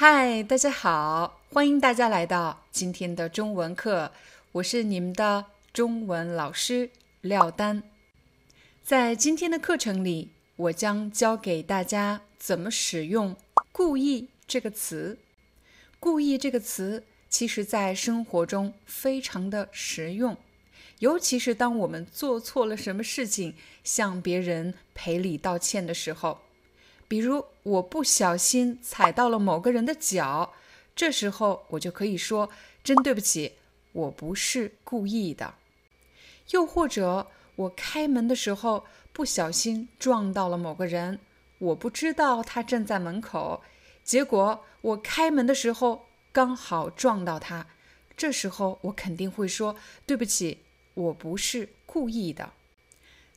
嗨，大家好，欢迎大家来到今天的中文课，我是你们的中文老师廖丹。在今天的课程里，我将教给大家怎么使用“故意”这个词。“故意”这个词，其实在生活中非常的实用，尤其是当我们做错了什么事情，向别人赔礼道歉的时候。比如我不小心踩到了某个人的脚，这时候我就可以说：“真对不起，我不是故意的。”又或者我开门的时候不小心撞到了某个人，我不知道他站在门口，结果我开门的时候刚好撞到他，这时候我肯定会说：“对不起，我不是故意的。”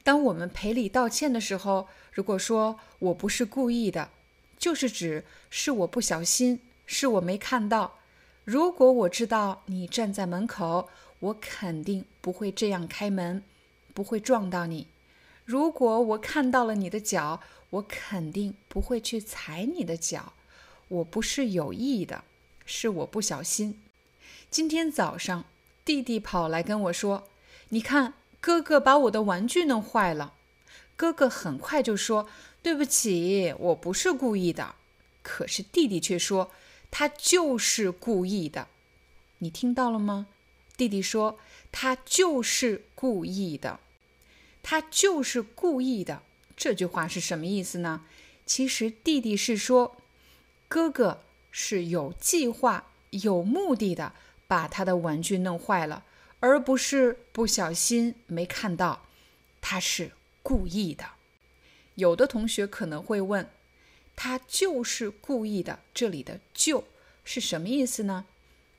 当我们赔礼道歉的时候，如果说我不是故意的，就是指是我不小心，是我没看到。如果我知道你站在门口，我肯定不会这样开门，不会撞到你。如果我看到了你的脚，我肯定不会去踩你的脚。我不是有意的，是我不小心。今天早上，弟弟跑来跟我说：“你看。”哥哥把我的玩具弄坏了，哥哥很快就说：“对不起，我不是故意的。”可是弟弟却说：“他就是故意的。”你听到了吗？弟弟说：“他就是故意的，他就是故意的。”这句话是什么意思呢？其实弟弟是说，哥哥是有计划、有目的的把他的玩具弄坏了。而不是不小心没看到，他是故意的。有的同学可能会问，他就是故意的，这里的“就”是什么意思呢？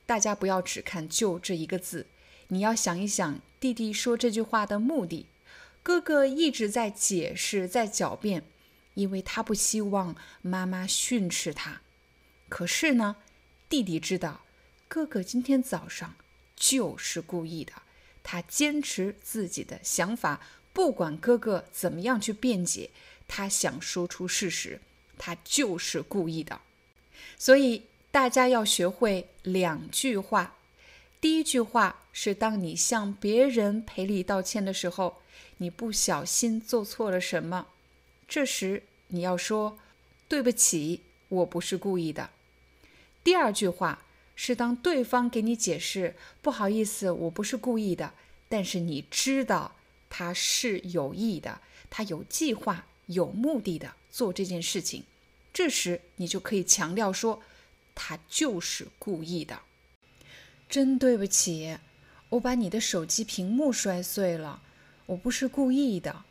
大家不要只看“就”这一个字，你要想一想弟弟说这句话的目的。哥哥一直在解释，在狡辩，因为他不希望妈妈训斥他。可是呢，弟弟知道，哥哥今天早上。就是故意的，他坚持自己的想法，不管哥哥怎么样去辩解，他想说出事实，他就是故意的。所以大家要学会两句话。第一句话是，当你向别人赔礼道歉的时候，你不小心做错了什么，这时你要说：“对不起，我不是故意的。”第二句话。是当对方给你解释，不好意思，我不是故意的，但是你知道他是有意的，他有计划、有目的的做这件事情，这时你就可以强调说，他就是故意的。真对不起，我把你的手机屏幕摔碎了，我不是故意的。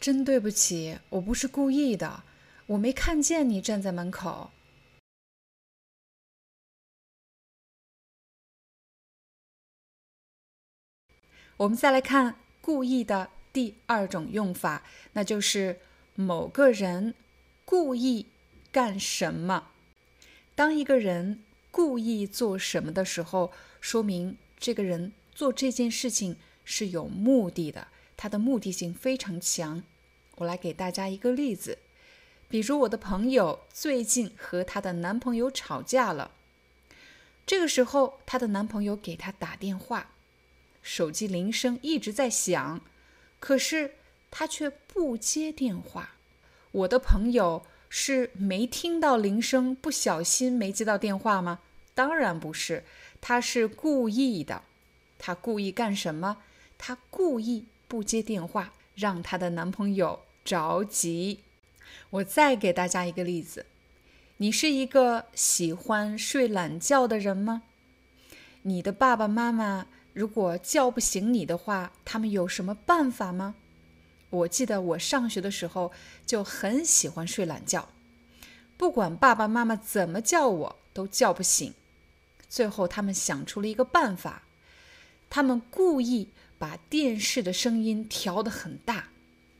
真对不起，我不是故意的，我没看见你站在门口。我们再来看“故意”的第二种用法，那就是某个人故意干什么。当一个人故意做什么的时候，说明这个人做这件事情是有目的的。他的目的性非常强，我来给大家一个例子，比如我的朋友最近和她的男朋友吵架了，这个时候她的男朋友给她打电话，手机铃声一直在响，可是她却不接电话。我的朋友是没听到铃声，不小心没接到电话吗？当然不是，她是故意的。她故意干什么？她故意。不接电话，让她的男朋友着急。我再给大家一个例子：你是一个喜欢睡懒觉的人吗？你的爸爸妈妈如果叫不醒你的话，他们有什么办法吗？我记得我上学的时候就很喜欢睡懒觉，不管爸爸妈妈怎么叫我都叫不醒。最后他们想出了一个办法，他们故意把电视的声音调得很大，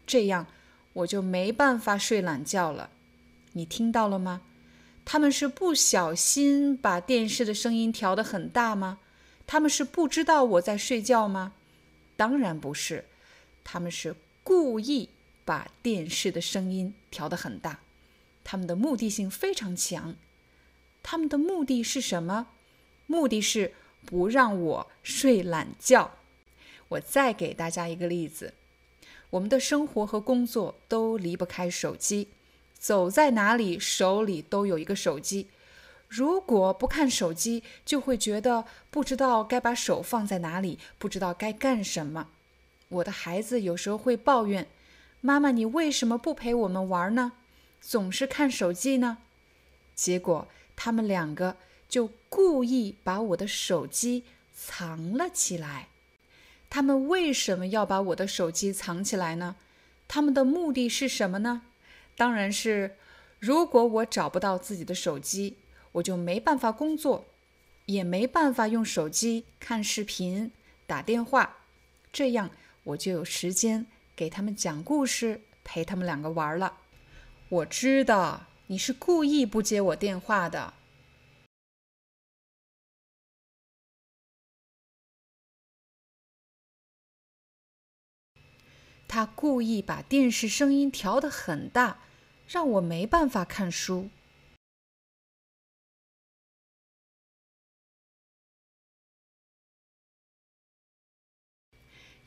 这样我就没办法睡懒觉了。你听到了吗？他们是不小心把电视的声音调得很大吗？他们是不知道我在睡觉吗？当然不是，他们是故意把电视的声音调得很大，他们的目的性非常强。他们的目的是什么？目的是不让我睡懒觉。我再给大家一个例子：我们的生活和工作都离不开手机。走在哪里，手里都有一个手机。如果不看手机，就会觉得不知道该把手放在哪里，不知道该干什么。我的孩子有时候会抱怨：“妈妈，你为什么不陪我们玩呢？总是看手机呢？”结果他们两个就故意把我的手机藏了起来。他们为什么要把我的手机藏起来呢？他们的目的是什么呢？当然是，如果我找不到自己的手机，我就没办法工作，也没办法用手机看视频、打电话，这样我就有时间给他们讲故事，陪他们两个玩了。我知道你是故意不接我电话的。他故意把电视声音调得很大。让我没办法看书。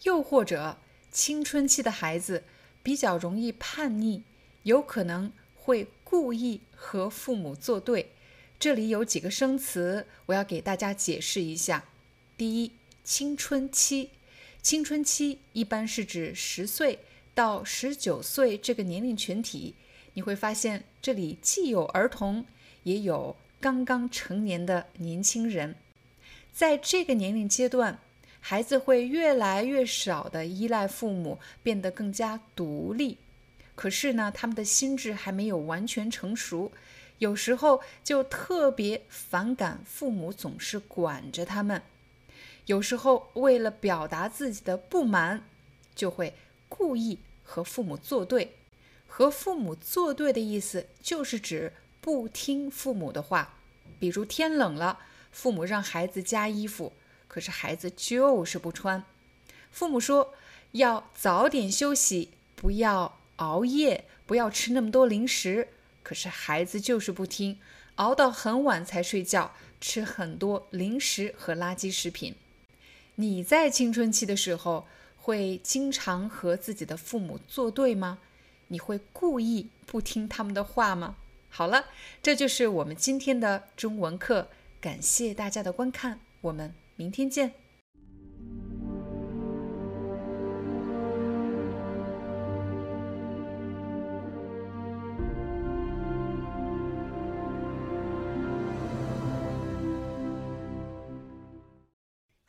又或者，青春期的孩子比较容易叛逆，有可能会故意和父母作对。这里有几个生词，我要给大家解释一下。第一，青春期，青春期一般是指十岁到十九岁这个年龄群体。你会发现，这里既有儿童，也有刚刚成年的年轻人。在这个年龄阶段，孩子会越来越少的依赖父母，变得更加独立。可是呢，他们的心智还没有完全成熟，有时候就特别反感父母总是管着他们。有时候为了表达自己的不满，就会故意和父母作对。和父母作对的意思，就是指不听父母的话。比如天冷了，父母让孩子加衣服，可是孩子就是不穿。父母说要早点休息，不要熬夜，不要吃那么多零食，可是孩子就是不听，熬到很晚才睡觉，吃很多零食和垃圾食品。你在青春期的时候，会经常和自己的父母作对吗？你会故意不听他们的话吗？好了，这就是我们今天的中文课，感谢大家的观看，我们明天见。